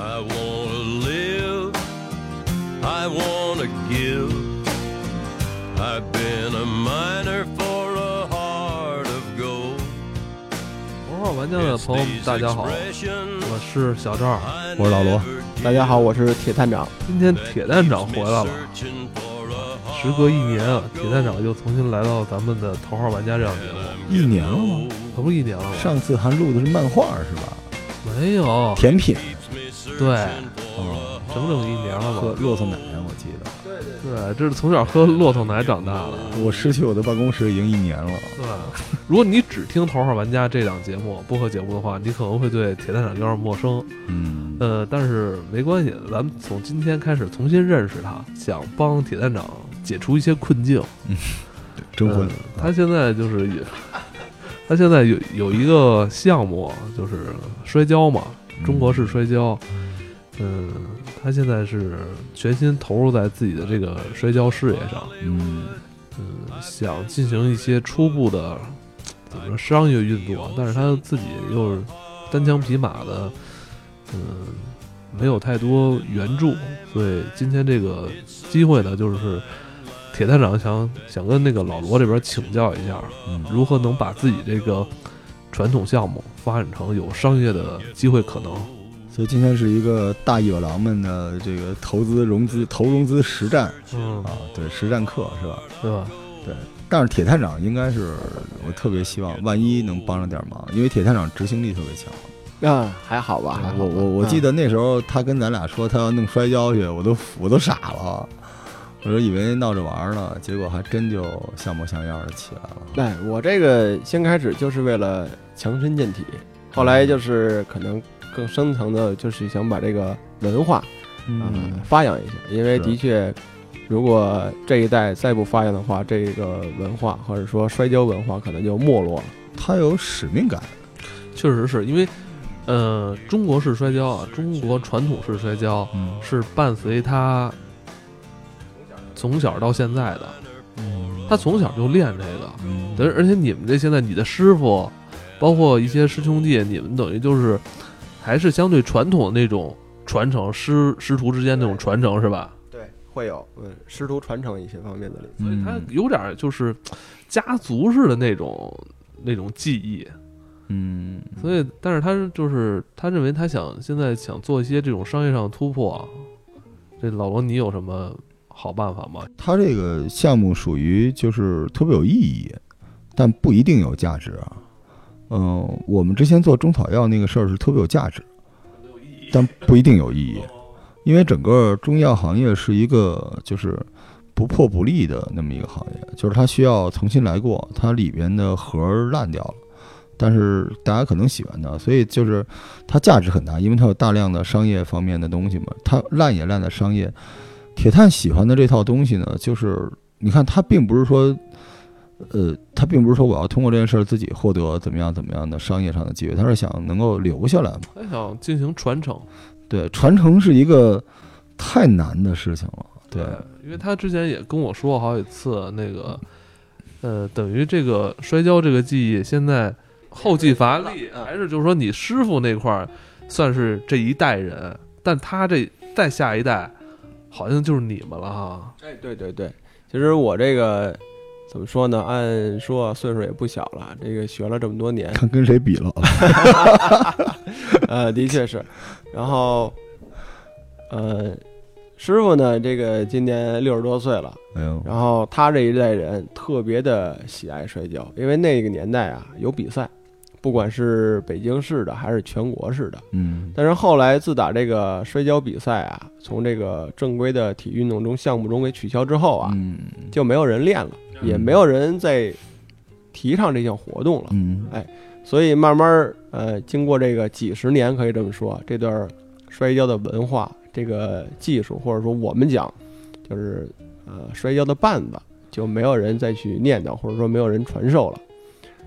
I wanna live, I wanna give. I've been a miner for a heart of gold. 头号玩家的朋友们，大家好，我是小赵。我是老罗大家好，我是铁探长。今天铁探长回来了，时隔一年啊，铁探长又重新来到咱们的头号玩家这档节目，一年了吗？可不是一年了吗？上次还录的是漫画是吧？没有，甜品对，哦，整整一年了吧？喝骆驼奶，我记得。对，这是从小喝骆驼奶长大的。我失去我的办公室已经一年了。对，如果你只听头号玩家这档节目播客节目的话，你可能会对铁蛋长有点陌生。嗯，呃，但是没关系，咱们从今天开始重新认识他，想帮铁蛋长解除一些困境。嗯征婚呃，他现在就是也，他现在有有一个项目就是摔跤嘛，中国式摔跤。嗯，他现在是全心投入在自己的这个摔跤事业上，嗯嗯，想进行一些初步的怎么说商业运作，但是他自己又是单枪匹马的，嗯，没有太多援助，所以今天这个机会呢，就是铁探长想想跟那个老罗这边请教一下，嗯如何能把自己这个传统项目发展成有商业的机会可能。所以今天是一个大野狼们的这个投资融资投融资实战嗯啊，对实战课是吧？是吧？对但是铁探长应该是我特别希望，万一能帮上点忙，因为铁探长执行力特别强。啊，还好吧，还好我我我记得那时候他跟咱俩说他要弄摔跤去，我都我都傻了，我说以为闹着玩呢，结果还真就像模像样的起来了。对，我这个先开始就是为了强身健体，后来就是可能更深层的，就是想把这个文化啊、嗯发扬一下，因为的确，如果这一代再不发扬的话，这个文化或者说摔跤文化可能就没落了。他有使命感，确实是因为，呃，中国式摔跤啊，中国传统式摔跤嗯是伴随他从小到现在的，他从小就练这个，嗯。而而且你们这现在你的师傅，包括一些师兄弟，你们等于就是还是相对传统的那种传承，师师徒之间那种传承是吧？对，会有嗯师徒传承一些方面的。所以他嗯有点就是家族式的那种那种技艺，嗯，所以但是他就是他认为他想现在想做一些这种商业上的突破，这老罗你有什么好办法吗？他这个项目属于就是特别有意义，但不一定有价值啊。嗯、我们之前做中草药那个事儿是特别有价值，但不一定有意义，因为整个中药行业是一个就是不破不立的那么一个行业，就是它需要重新来过，它里边的核儿烂掉了。但是大家可能喜欢它，所以就是它价值很大，因为它有大量的商业方面的东西嘛。它烂也烂在商业，铁探喜欢的这套东西呢，就是你看，它并不是说，呃，他并不是说我要通过这件事儿自己获得怎么样怎么样的商业上的机会，他是想能够留下来嘛。他想进行传承，对，传承是一个太难的事情了。对，因为他之前也跟我说过好几次，那个呃，等于这个摔跤这个技艺现在后继乏力，嗯还是就是说你师傅那块儿算是这一代人，但他这再下一代好像就是你们了哈。哎，对对对，其实我这个怎么说呢？按说岁数也不小了，这个学了这么多年，看跟谁比了。呃，的确是。然后，呃，师傅呢，这个今年六十多岁了，哎呦，然后他这一代人特别的喜爱摔跤，因为那个年代啊有比赛，不管是北京市的还是全国市的。嗯但是后来自打这个摔跤比赛啊，从这个正规的体育运动中项目中给取消之后啊，嗯就没有人练了，也没有人在提倡这项活动了。嗯所以慢慢儿，呃，经过这个几十年，可以这么说，这段摔跤的文化、这个技术，或者说我们讲，就是呃摔跤的绊子，就没有人再去念叨，或者说没有人传授了。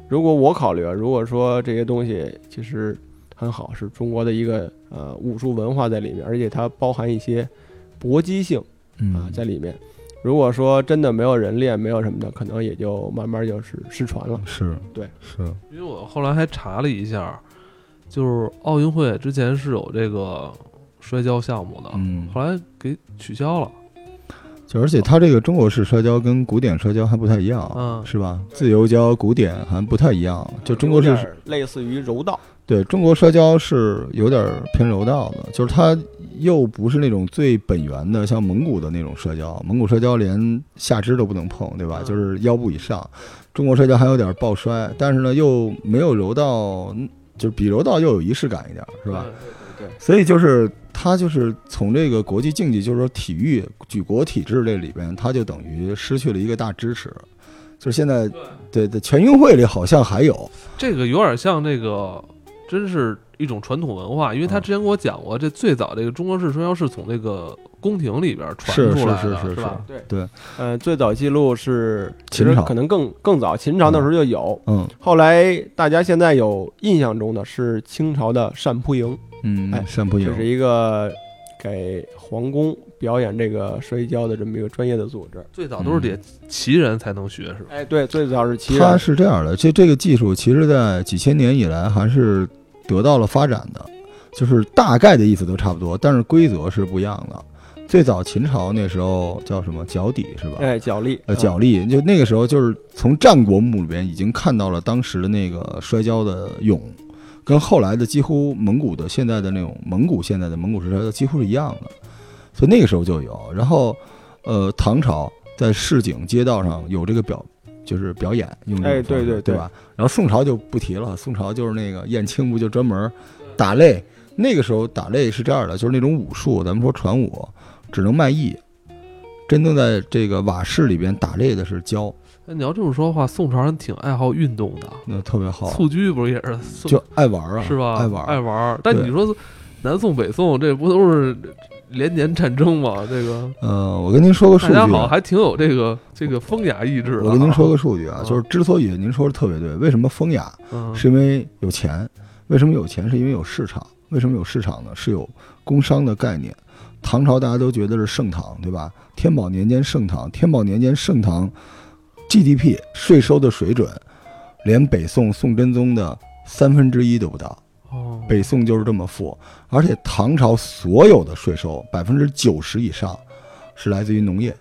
如果我考虑啊，如果说这些东西其实很好，是中国的一个呃武术文化在里面，而且它包含一些搏击性啊嗯，在里面。如果说真的没有人练，没有什么的，可能也就慢慢就是失传了。是，对，是，因为我后来还查了一下，就是奥运会之前是有这个摔跤项目的，嗯，后来给取消了。就而且它这个中国式摔跤跟古典摔跤还不太一样，嗯是吧？自由跤、古典还不太一样，就中国式类似于柔道，对中国摔跤是有点偏柔道的，就是它又不是那种最本源的，像蒙古的那种社交，蒙古社交连下肢都不能碰，对吧？嗯就是腰部以上。中国社交还有点抱摔，但是呢又没有柔道，就是比柔道又有仪式感一点，是吧？对对所以就是它就是从这个国际竞技，就是说体育举国体制这里边，它就等于失去了一个大支持。就是现在，对对，全运会里好像还有，这个有点像那个，真是一种传统文化，因为他嗯。之前跟我讲过，这最早这个中国式摔跤是从这个宫廷里边传出来的，是是是吧？对。对，呃，最早记录是其秦朝。实可能更更早，秦朝那时候就有。嗯。后来大家现在有印象中的是清朝的单扑营，嗯哎，单扑营。这是一个给皇宫表演这个摔跤的这么一个专业的组织。最早都是得旗人才能学，是吧？哎，对，最早是旗它人，是这样的，这这个技术其实在几千年以来还是得到了发展的，就是大概的意思都差不多，但是规则是不一样的。最早秦朝那时候叫什么脚底是吧？哎，脚力，呃，嗯脚力就那个时候就是从战国墓里边已经看到了当时的那个摔跤的俑，跟后来的几乎蒙古的现在的那种蒙古现在的蒙古式摔跤几乎是一样的，所以那个时候就有。然后，呃，唐朝在市井街道上有这个表，就是表演用这种哎对式对对对吧？然后宋朝就不提了，宋朝就是那个燕青不就专门打擂，那个时候打擂是这样的，就是那种武术，咱们说传武只能卖艺。真正在这个瓦室里边打擂的是教，那你要这么说的话，宋朝人挺爱好运动的，那特别好，蹴鞠不是也是宋就爱玩啊，是吧？爱玩，爱玩儿。但对你说南宋北宋这不都是连年战争嘛？这个嗯，我跟您说个数据啊，大家好像还挺有这个这个风雅意志的啊。我跟您说个数据啊，嗯就是之所以您说的特别对，为什么风雅，嗯，是因为有钱，为什么有钱？是因为有市场，为什么有市场呢？是有工商的概念。唐朝大家都觉得是盛唐，对吧？天宝年间盛唐，天宝年间盛唐 GDP 税收的水准，连北宋宋真宗的三分之一都不到。哦，北宋就是这么富，而且唐朝所有的税收百分之九十以上是来自于农业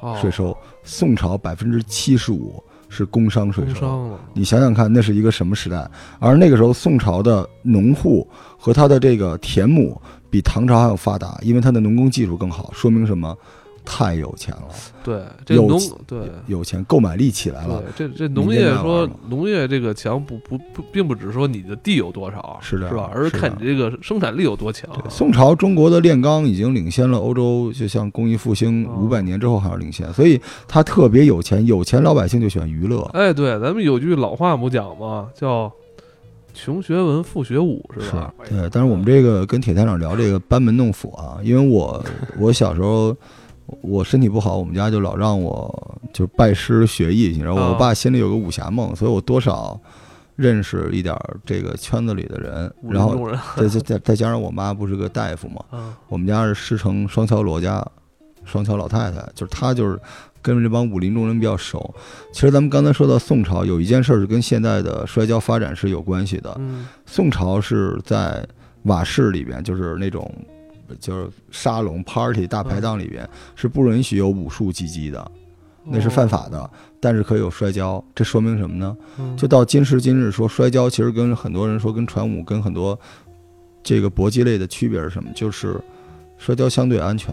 哦税收，宋朝百分之七十五是工商税收。你想想看，那是一个什么时代？而那个时候，宋朝的农户和他的这个田亩比唐朝还要发达，因为他的农工技术更好，说明什么？太有钱了，对，这有农对。有钱，购买力起来了。，这这农业说农业这个强不不不，并不只是说你的地有多少，是的是吧？而是看你这个生产力有多强。宋朝中国的炼钢已经领先了欧洲，就像工艺复兴哦五百年之后还是领先，所以他特别有钱，有钱老百姓就喜欢娱乐，哎，对，咱们有句老话不讲吗？叫“穷学文，富学武”，是吧？对，但是我们这个跟铁探长聊这个班门弄斧啊，因为我我小时候我身体不好，我们家就老让我就拜师学艺，你知道，啊我爸心里有个武侠梦，所以我多少认识一点儿这个圈子里的人，武然后再再再再加上我妈不是个大夫嘛，啊，我们家是师承双桥罗家，双桥老太太，就是她就是跟这帮武林中人比较熟。其实咱们刚才说到宋朝，有一件事儿是跟现在的摔跤发展是有关系的。嗯，宋朝是在瓦室里边，就是那种就是沙龙 party 大排档里边是不允许有武术击击的，那是犯法的。但是可以有摔跤，这说明什么呢？嗯。就到今时今日，说摔跤其实跟很多人说跟传武跟很多这个搏击类的区别是什么？就是摔跤相对安全，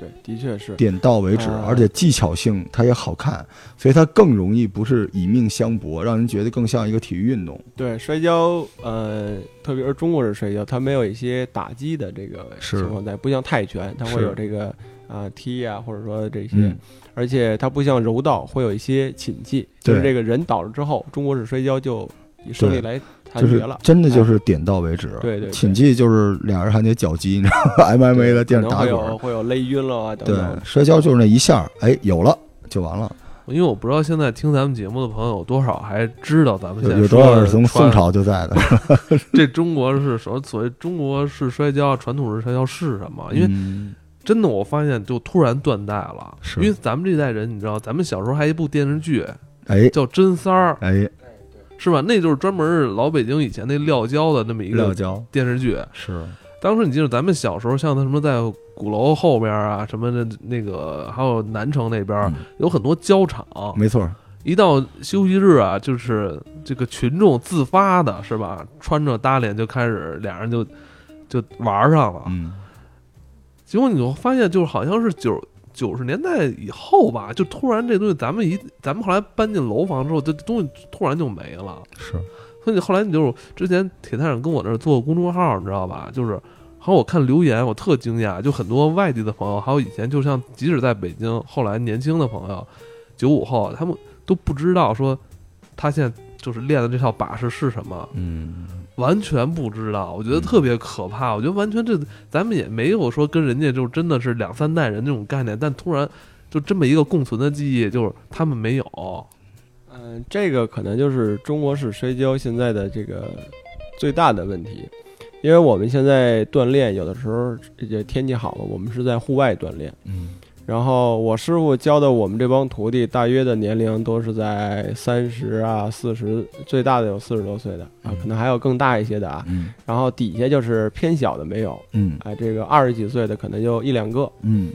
对的确是。点到为止，啊而且技巧性它也好看，所以它更容易不是以命相搏，让人觉得更像一个体育运动。对摔跤，呃，特别是中国式摔跤，它没有一些打击的这个是情况在，不像泰拳，它会有这个啊、踢啊，或者说这些，嗯，而且它不像柔道会有一些擒技，就是这个人倒了之后，中国式摔跤就以胜利对来就是判决了。真的就是点到为止。对对对擒技就是俩人还得脚击，你知道吗？MMA 的电视打可能会有滚。会有勒晕了啊等对等。，摔跤就是那一下，哎，有了就完了。因为我不知道现在听咱们节目的朋友多少还知道咱们现在有多少是从宋朝就在的？这中国是什么？所谓中国式摔跤、传统式摔跤是什么？因为嗯真的我发现就突然断代了，是因为咱们这代人，你知道，咱们小时候还一部电视剧哎叫《真三儿》，哎，是吧？那就是专门老北京以前那撂跤的那么一个电视剧。是当时你记得咱们小时候，像他什么在鼓楼后边啊，什么的那个，还有南城那边、嗯有很多胶场，没错，一到休息日啊，就是这个群众自发的，是吧？穿着搭脸就开始，俩人就就玩上了。嗯结果你就发现，就是好像是九九十年代以后吧，就突然这东西，咱们一咱们后来搬进楼房之后，这东西突然就没了。是，所以后来你就是之前铁探长跟我那儿做公众号，你知道吧？就是好像我看留言，我特惊讶，就很多外地的朋友，还有以前就像即使在北京，后来年轻的朋友，九五后，他们都不知道说他现在就是练的这套把式是什么，嗯完全不知道。我觉得特别可怕，我觉得完全这咱们也没有说跟人家就真的是两三代人那种概念，但突然就这么一个共存的记忆，就是他们没有。嗯，这个可能就是中国式摔跤现在的这个最大的问题，因为我们现在锻炼有的时候也天气好了，我们是在户外锻炼。嗯然后我师傅教的我们这帮徒弟，大约的年龄都是在三十啊、四十，最大的有四十多岁的啊，可能还有更大一些的啊。嗯然后底下就是偏小的没有，嗯哎，这个二十几岁的可能就一两个。嗯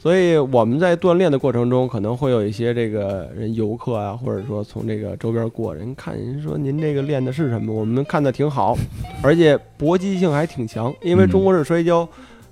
所以我们在锻炼的过程中，可能会有一些这个人游客啊，或者说从这个周边过，人看人说您这个练的是什么？我们看的挺好，而且搏击性还挺强，因为中国式摔跤，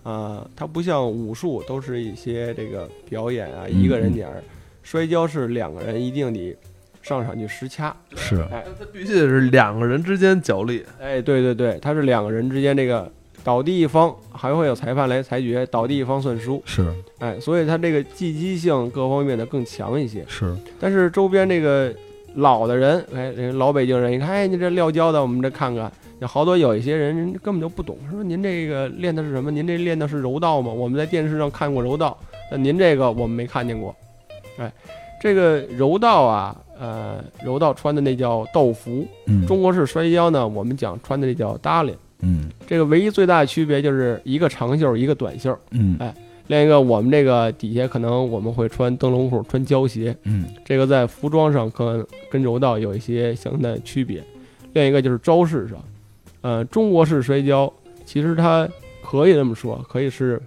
啊、它不像武术都是一些这个表演啊，一个人点儿，摔跤是两个人一定得上场去实掐，是，他必须得是两个人之间角力，哎，对对对，它是两个人之间这个倒地一方还会有裁判来裁决，倒地一方算输，是。哎，所以它这个技击性各方面的更强一些。是，但是周边这个老的人，哎，人老北京人，一看，哎，你这撂跤的，我们这看看，有好多有一些人人根本就不懂，说您这个练的是什么？您这练的是柔道吗？我们在电视上看过柔道，但您这个我们没看见过。哎，这个柔道啊，呃，柔道穿的那叫道服，嗯中国式摔跤呢，我们讲穿的这叫搭脸。嗯这个唯一最大的区别就是一个长袖，一个短袖。嗯另一个，我们这个底下可能我们会穿灯笼裤，穿胶鞋，嗯这个在服装上跟跟柔道有一些相当的区别。另一个就是招式上，呃，中国式摔跤其实它可以这么说，可以是，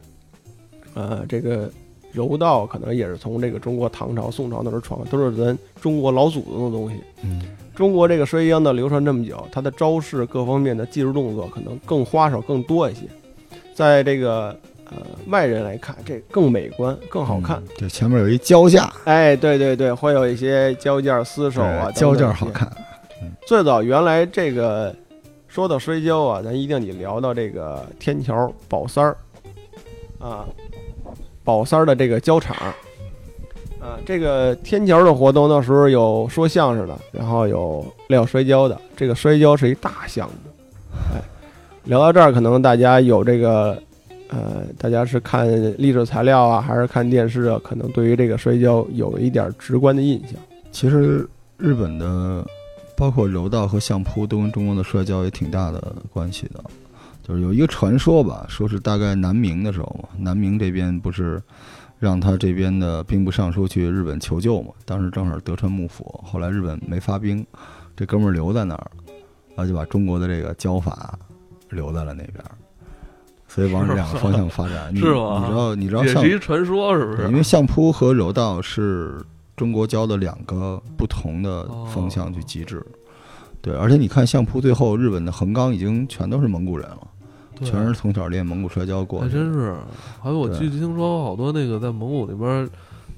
呃，这个柔道可能也是从这个中国唐朝、宋朝那时候传，都是咱中国老祖宗的东西。嗯中国这个摔跤呢流传这么久，它的招式各方面的技术动作可能更花哨、更多一些，在这个呃外人来看，这更美观、更好看。嗯对，前面有一胶架，哎，对对对，会有一些胶件、丝手啊，对胶件等等这些。好看，最早原来这个说到摔跤啊，咱一定得聊到这个天桥宝三儿啊，宝三儿的这个跤场啊，这个天桥的活动那时候有说相声的，然后有撂摔跤的，这个摔跤是一大项目。哎，聊到这儿，可能大家有这个。呃，大家是看历史材料啊，还是看电视啊？可能对于这个摔跤有一点直观的印象。其实日本的包括柔道和相扑都跟中国的摔跤也挺大的关系的。就是有一个传说吧，说是大概南明的时候嘛，南明这边不是让他这边的兵部尚书去日本求救嘛，当时正好德川幕府，后来日本没发兵，这哥们儿留在那儿，然后就把中国的这个教法留在了那边，所以往两个方向发展。你是吗你知道你知道上也是一传说，是不，是？因为相扑和柔道是中国教的两个不同的方向去极致。对，而且你看相扑最后，日本的横纲已经全都是蒙古人了，全是从小练蒙古摔跤过。还真是。还有我对据听说，好多那个在蒙古那边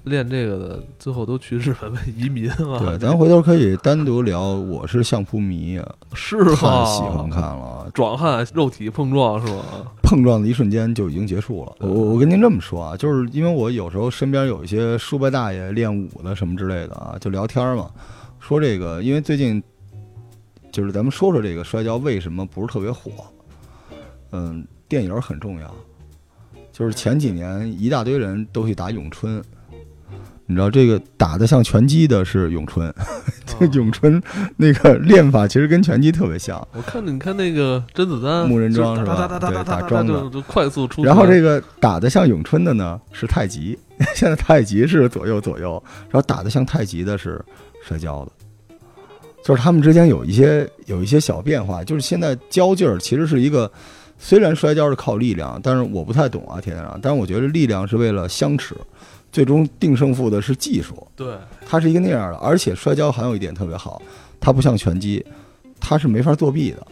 练这个的，最后都去日本为移民了。对，咱回头可以单独聊。我是相扑迷啊，是太？喜欢看了，壮汉肉体碰撞是吗？碰撞的一瞬间就已经结束了。我我我跟您这么说啊，就是因为我有时候身边有一些叔伯大爷练武的什么之类的啊，就聊天嘛，说这个，因为最近就是咱们说说这个摔跤为什么不是特别火。嗯，电影很重要，就是前几年一大堆人都去打咏春。你知道这个打得像拳击的是咏春，这个咏春那个练法其实跟拳击特别像。我看你看那个甄子丹，木人桩是吧对打桩的快速出。然后这个打得像咏春的呢是太极，现在太极是左右左右，然后打得像太极的是摔跤的，就是他们之间有一些有一些小变化，就是现在交劲儿其实是一个虽然摔跤是靠力量，但是我不太懂啊，铁探长。但是我觉得力量是为了相持，最终定胜负的是技术。对，它是一个那样的，而且摔跤还有一点特别好，它不像拳击，它是没法作弊的。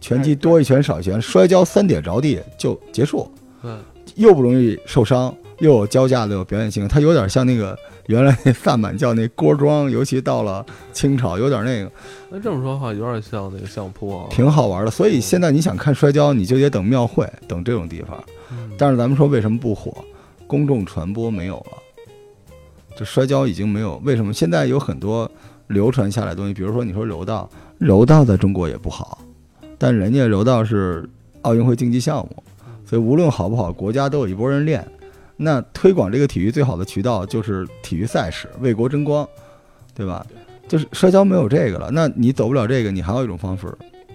拳击多一拳少一拳，摔跤三点着地就结束，对，又不容易受伤，又有交架的有表演性，它有点像那个原来那萨满教那锅庄，尤其到了清朝，有点那个那这么说的话，有点像那个相扑啊。挺好玩的。所以现在你想看摔跤，你就得等庙会，等这种地方。嗯但是咱们说为什么不火？公众传播没有了，就摔跤已经没有。为什么现在有很多流传下来的东西？比如说你说柔道，柔道在中国也不好，但人家柔道是奥运会竞技项目，所以无论好不好，国家都有一波人练。那推广这个体育最好的渠道就是体育赛事，为国争光，对吧？就是摔跤没有这个了，那你走不了这个，你还有一种方式，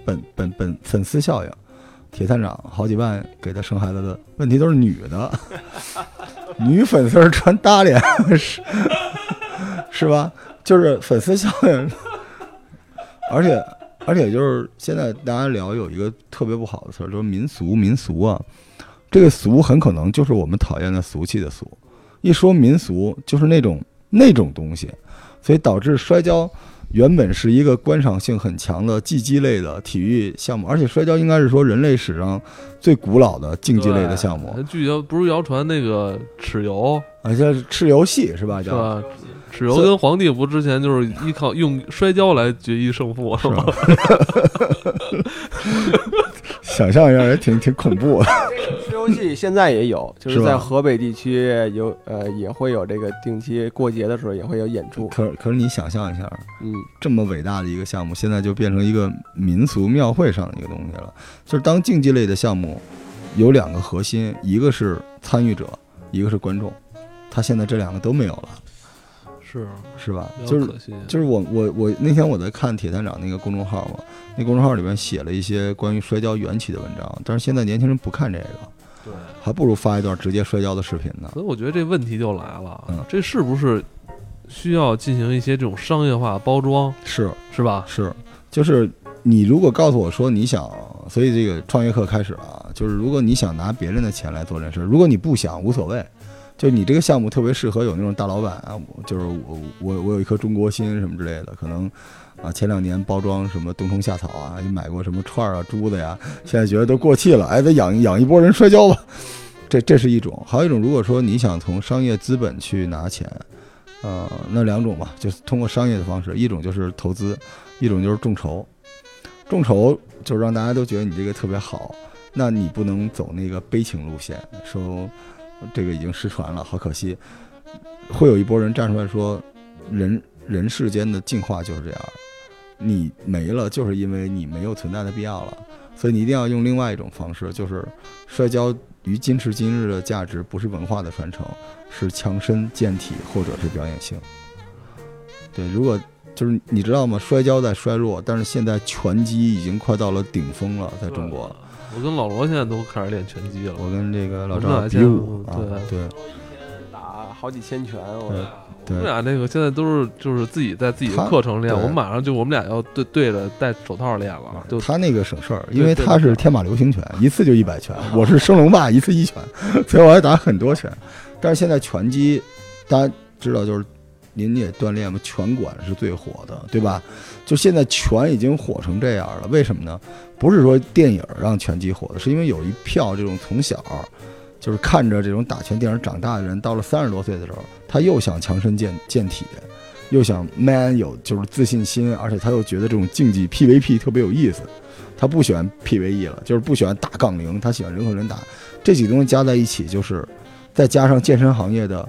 本本本粉丝效应。铁探长好几万给他生孩子的问题都是女的，女粉丝儿穿大脸 是是吧？就是粉丝效应，而且而且就是现在大家聊有一个特别不好的词儿，就是民俗民俗啊，这个俗很可能就是我们讨厌的俗气的俗。一说民俗，就是那种那种东西，所以导致摔跤原本是一个观赏性很强的竞技类的体育项目，而且摔跤应该是说人类史上最古老的竞技类的项目那，据谣不是谣传那个蚩尤啊，叫蚩尤戏是吧？叫是吧？蚩尤跟皇帝不之前就是依靠用摔跤来决一胜负，是吧？想象一下也挺挺恐怖的。吃游戏现在也有，就是在河北地区有呃也会有这个定期过节的时候也会有演出。可可是你想象一下，嗯，这么伟大的一个项目，现在就变成一个民俗庙会上的一个东西了。就是当竞技类的项目有两个核心，一个是参与者，一个是观众。他现在这两个都没有了，是是吧？就是。就是我我我那天我在看铁探长那个公众号嘛，那公众号里面写了一些关于摔跤缘起的文章，但是现在年轻人不看这个，对，还不如发一段直接摔跤的视频呢。所以我觉得这问题就来了，嗯这是不是需要进行一些这种商业化包装，是是吧？是，就是你如果告诉我说你想，所以这个创业课开始了啊，就是如果你想拿别人的钱来做这事儿，如果你不想无所谓，就你这个项目特别适合有那种大老板啊，就是我我我有一颗中国心什么之类的，可能啊前两年包装什么冬虫夏草啊，也买过什么串儿啊、珠子呀，现在觉得都过气了，哎，得养养一波人摔跤吧。这这是一种，还有一种，如果说你想从商业资本去拿钱，呃，那两种吧，就是通过商业的方式，一种就是投资，一种就是众筹。众筹就是让大家都觉得你这个特别好，那你不能走那个悲情路线，说这个已经失传了，好可惜。会有一波人站出来说，人人世间的进化就是这样，你没了就是因为你没有存在的必要了，所以你一定要用另外一种方式，就是摔跤于今时今日的价值不是文化的传承，是强身健体或者是表演性。对，如果就是你知道吗？摔跤在衰弱，但是现在拳击已经快到了顶峰了，在中国。我跟老罗现在都开始练拳击了。我跟这个老我们赵比武啊，对打好几千拳，我我们，俩那个现在都是就是自己在自己的课程练，我们马上就我们俩要对对着戴手套练了，就他那个省事儿，因为对对他是天马流星拳，一次就一百拳，我是升龙霸，一次一拳，所以我还打很多拳。但是现在拳击，大家知道就是。您也锻炼吗，拳馆是最火的，对吧？就现在拳已经火成这样了，为什么呢？不是说电影让拳击火的，是因为有一票这种从小就是看着这种打拳电影长大的人，到了三十多岁的时候，他又想强身健健体，又想 man 有就是自信心，而且他又觉得这种竞技 PVP 特别有意思，他不喜欢 PVE 了，就是不喜欢打杠铃，他喜欢人和人打，这几个东西加在一起，就是再加上健身行业的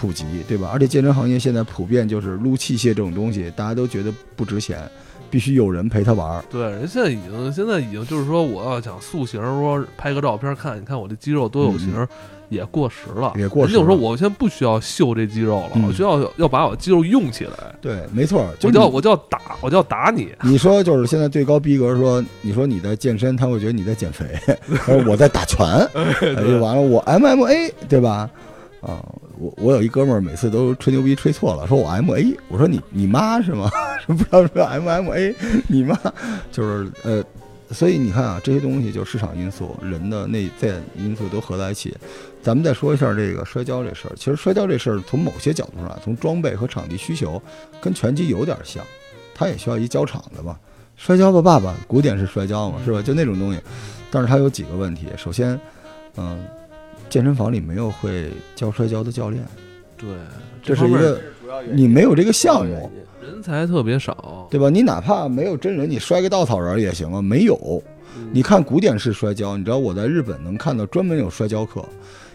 普及，对吧？而且健身行业现在普遍就是撸器械这种东西，大家都觉得不值钱，必须有人陪他玩儿。对，人现在已经现在已经就是说，我要想塑形，说拍个照片看，你看我这肌肉多有型，也过时了。嗯也过时人就说了我现在不需要秀这肌肉了，嗯我需要要把我肌肉用起来，对，没错，就我就要我就要打，我就要打你。你说就是现在最高逼格说，你说你在健身，他会觉得你在减肥，而我在打拳，哎就完了，我 MMA 对吧？啊，我我有一哥们儿，每次都吹牛逼吹错了，说我 MA，我说你你妈是吗？不知道说 MMA，你妈就是呃，所以你看啊，这些东西就市场因素、人的内在因素都合在一起。咱们再说一下这个摔跤这事儿。其实摔跤这事儿从某些角度上，从装备和场地需求，跟拳击有点像，它也需要一交场的嘛。摔跤吧，爸爸，古典式摔跤嘛，是吧？就那种东西。但是它有几个问题。首先，嗯，健身房里没有会教摔跤的教练，对，这是一个你没有这个项目，人才特别少，对吧？你哪怕没有真人，你摔个稻草人也行啊。没有，你看古典式摔跤，你知道我在日本能看到专门有摔跤课，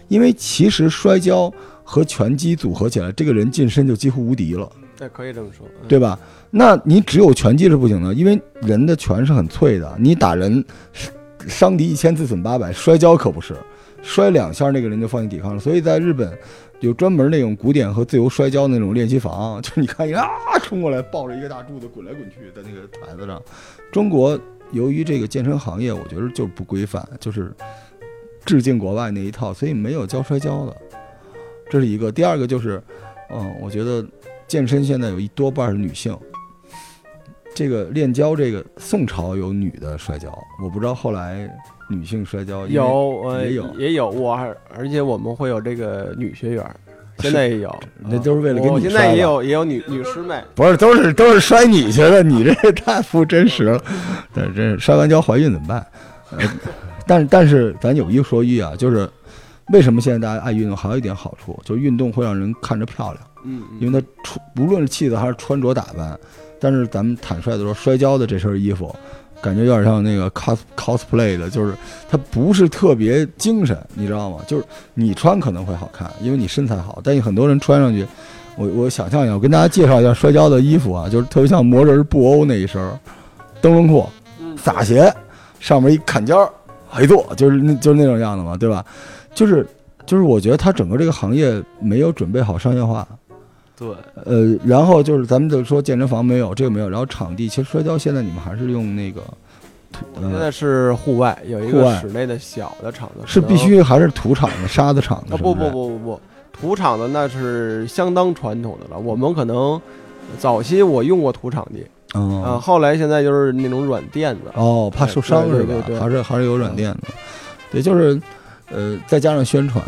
因为其实摔跤和拳击组合起来，这个人近身就几乎无敌了。对，可以这么说，嗯对吧？那你只有拳击是不行的，因为人的拳是很脆的，你打人伤敌一千自损八百，摔跤可不是，摔两下那个人就放弃抵抗了。所以在日本有专门那种古典和自由摔跤那种练习房，就你看一啊冲过来抱着一个大柱子滚来滚去在那个台子上。中国由于这个健身行业，我觉得就是不规范，就是致敬国外那一套，所以没有教摔跤的，这是一个。第二个就是，嗯，我觉得。健身现在有一多半是女性，这个练跤，这个宋朝有女的摔跤，我不知道后来女性摔跤有呃也有也有我还而且我们会有这个女学员，现在也有，那都是为了给我现你摔的在也有也有女女师妹，不是都是都是摔你去的，你这太不真实了。但 是这摔完跤怀孕怎么办？呃，但但是咱有一说一啊，就是为什么现在大家爱运动，还有一点好处，就是运动会让人看着漂亮。嗯，因为他穿无论是气质还是穿着打扮，但是咱们坦率的说，摔跤的这身衣服，感觉有点像那个 cos cosplay 的，就是它不是特别精神，你知道吗？就是你穿可能会好看，因为你身材好，但是很多人穿上去，我我想象一下，我跟大家介绍一下摔跤的衣服啊，就是特别像魔人布欧那一身，灯笼裤、嗯撒鞋，上面一坎肩儿，一坐，就是那就是那种样子嘛，对吧？就是就是我觉得他整个这个行业没有准备好商业化。对，呃，然后就是咱们就说健身房没有这个没有，然后场地其实摔跤现在你们还是用那个，呃，现在是户外有一个室内的小的场子，是必须还是土场的 沙子场的？啊不不不不不，土场的那是相当传统的了。我们可能早期我用过土场地啊，哦后来现在就是那种软垫子。哦，怕受伤是吧？对对对对还是还是有软垫子，对，就是呃，再加上宣传，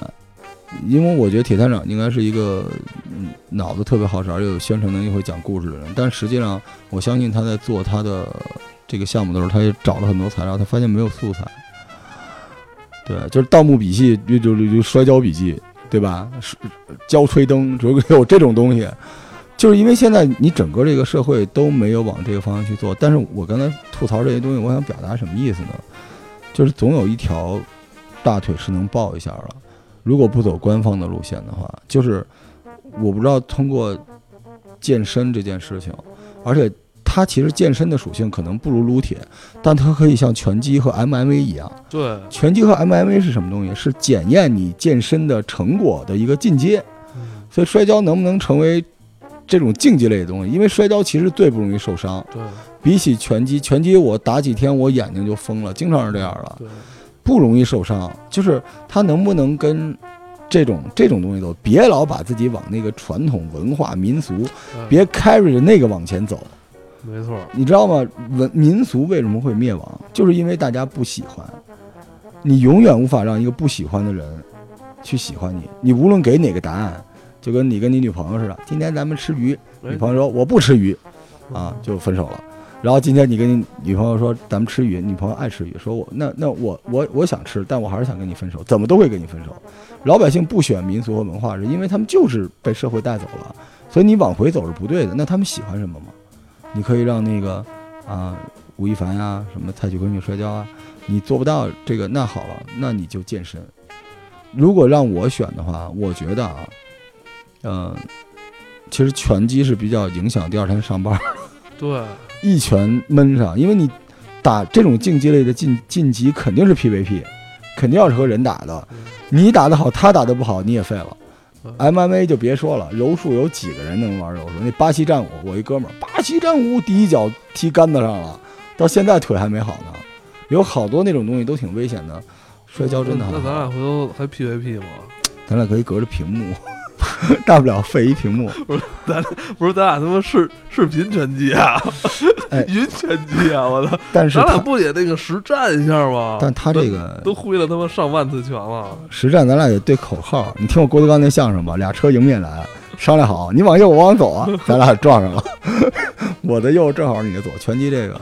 因为我觉得铁探长应该是一个脑子特别好使，而且有宣传能力、会讲故事的人。但实际上，我相信他在做他的这个项目的时候，他也找了很多材料，他发现没有素材。对，就是《盗墓笔记》就就就摔跤笔记，对吧？是胶吹灯，如果有这种东西，就是因为现在你整个这个社会都没有往这个方向去做。但是我刚才吐槽这些东西，我想表达什么意思呢？就是总有一条大腿是能抱一下的。如果不走官方的路线的话，就是我不知道通过健身这件事情，而且它其实健身的属性可能不如撸铁，但它可以像拳击和 MMA 一样。对，拳击和 MMA 是什么东西？是检验你健身的成果的一个进阶。所以摔跤能不能成为这种竞技类的东西？因为摔跤其实最不容易受伤，对，比起拳击，拳击我打几天我眼睛就疯了，经常是这样的，对，不容易受伤。就是他能不能跟这种这种东西走？别老把自己往那个传统文化民俗，嗯别 carry 着那个往前走。没错，你知道吗？文民俗为什么会灭亡？就是因为大家不喜欢。你永远无法让一个不喜欢的人去喜欢你。你无论给哪个答案，就跟你跟你女朋友似的，今天咱们吃鱼，哎女朋友说我不吃鱼，啊，就分手了。然后今天你跟你女朋友说咱们吃鱼，女朋友爱吃鱼，说我那那我我我想吃，但我还是想跟你分手，怎么都会跟你分手。老百姓不选民俗和文化，是因为他们就是被社会带走了，所以你往回走是不对的。那他们喜欢什么吗？你可以让那个啊吴亦凡呀、什么蔡徐坤去摔跤啊，你做不到这个，那好了，那你就健身。如果让我选的话，我觉得啊，嗯、其实拳击是比较影响第二天上班，对，一拳闷上，因为你打这种竞技类的晋晋级肯定是 PVP，肯定要是和人打的，你打得好，他打得不好，你也废了。MMA 就别说了，柔术有几个人能玩柔术？那巴西战舞，我一哥们儿，巴西战舞第一脚踢杆子上了，到现在腿还没好呢。有好多那种东西都挺危险的，摔跤真的还那咱俩。回头还 PVP 吗？咱俩可以隔着屏幕，大不了废一屏幕。不是咱不是咱俩他妈视视频拳击啊，哎云拳击啊！我操，但是咱俩他，不也那个实战一下吗？但他这个都挥了他妈上万次拳了。实战，咱俩得对口号。你听过郭德纲那相声吧？俩车迎面来，商量好，你往右，我往左啊，咱俩撞上了。我的右正好你的左，拳击这个。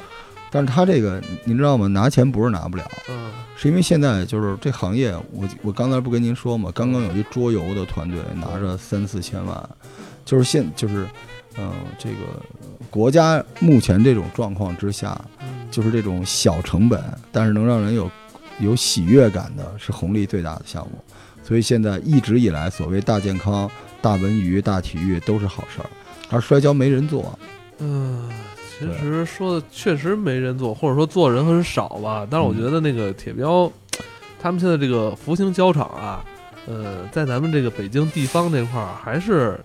但是他这个，您知道吗？拿钱不是拿不了，嗯是因为现在就是这行业，我我刚才不跟您说嘛，刚刚有一桌游的团队拿着三四千万，就是现就是，嗯、这个国家目前这种状况之下，嗯，就是这种小成本，但是能让人有有喜悦感的，是红利最大的项目。所以现在一直以来，所谓大健康、大文娱、大体育都是好事儿，而摔跤没人做。嗯，其实说的确实没人做，或者说做人很少吧。但是我觉得那个铁标，他们现在这个福星胶厂啊，呃，在咱们这个北京地方这块儿，还是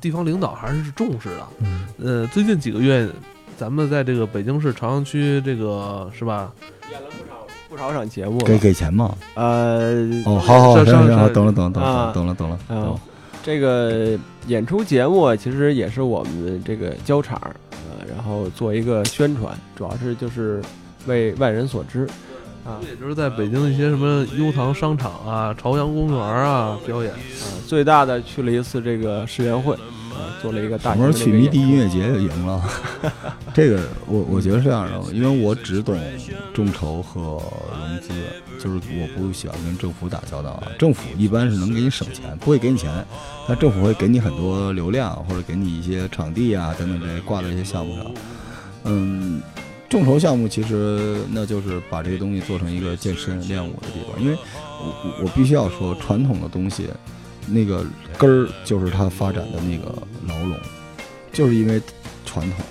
地方领导还是重视的。嗯，呃，最近几个月，咱们在这个北京市朝阳区这个是吧？演了不少不少场节目，给给钱吗？呃，哦，好好，是行行行，是是懂了懂了懂了啊懂了懂了懂啊了。这个演出节目啊其实也是我们这个胶厂呃，然后做一个宣传，主要是就是为外人所知啊。也就是在北京一些什么悠唐商场啊、朝阳公园啊表演。啊，最大的去了一次这个世园会，啊，做了一个大什么时候去迷笛音乐节就赢了？这个我我觉得是这样的，因为我只懂众筹和融资，就是我不喜欢跟政府打交道啊。政府一般是能给你省钱，不会给你钱，但政府会给你很多流量，或者给你一些场地啊等等这些挂在一些项目上。嗯，众筹项目其实那就是把这个东西做成一个健身练武的地方，因为我我我必须要说，传统的东西那个根儿就是它发展的那个牢笼，就是因为传统。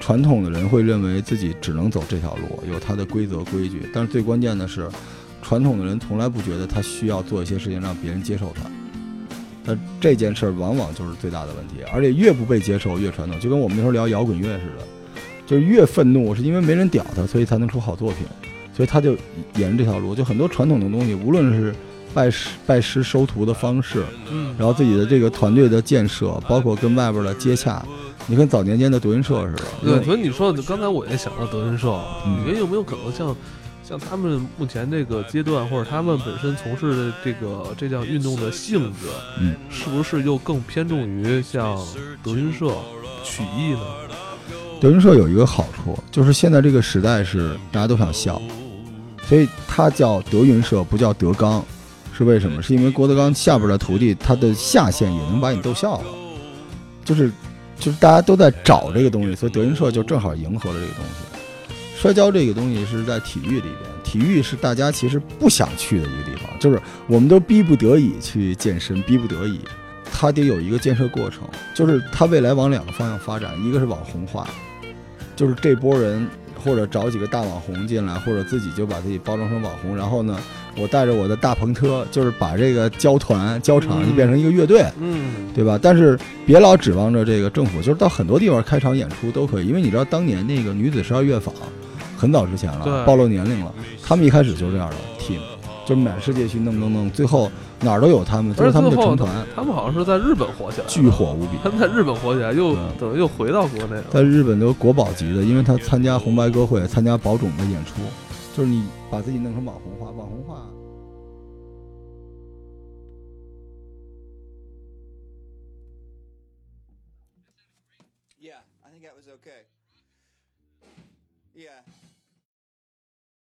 传统的人会认为自己只能走这条路，有它的规则规矩。但是最关键的是，传统的人从来不觉得他需要做一些事情让别人接受他。那这件事儿往往就是最大的问题，而且越不被接受越传统，就跟我们那时候聊摇滚乐似的，就是越愤怒是因为没人屌他，所以才能出好作品，所以他就沿着这条路。就很多传统的东西，无论是拜师拜师收徒的方式，嗯，然后自己的这个团队的建设，包括跟外边的接洽，你跟早年间的德云社似的。对，所以你说的刚才我也想到德云社，嗯你觉得有没有可能像像他们目前这个阶段，或者他们本身从事的这个这项运动的性质，嗯，是不是又更偏重于像德云社曲艺呢？德云社有一个好处，就是现在这个时代是大家都想笑，所以它叫德云社，不叫德纲，是为什么？是因为郭德纲下边的徒弟，他的下线也能把你逗笑了，就是就是大家都在找这个东西，所以德云社就正好迎合了这个东西。摔跤这个东西是在体育里边，体育是大家其实不想去的一个地方，就是我们都逼不得已去健身，逼不得已，它得有一个建设过程，就是它未来往两个方向发展，一个是网红化，就是这波人或者找几个大网红进来，或者自己就把自己包装成网红，然后呢，我带着我的大篷车，就是把这个交团交场就变成一个乐队，嗯，对吧？但是别老指望着这个政府，就是到很多地方开场演出都可以，因为你知道当年那个女子十二乐坊很早之前了，对。暴露年龄了，他们一开始就是这样的 team，就是满世界去弄弄弄，最后哪儿都有他们，就是他们最后就成团，他们好像是在日本火起来，巨，火无比。他们在日本火起来，又对等于又回到国内了。在日本都国宝级的，因为他参加红白歌会，参加宝冢的演出，就是你把自己弄成网红化，网红化。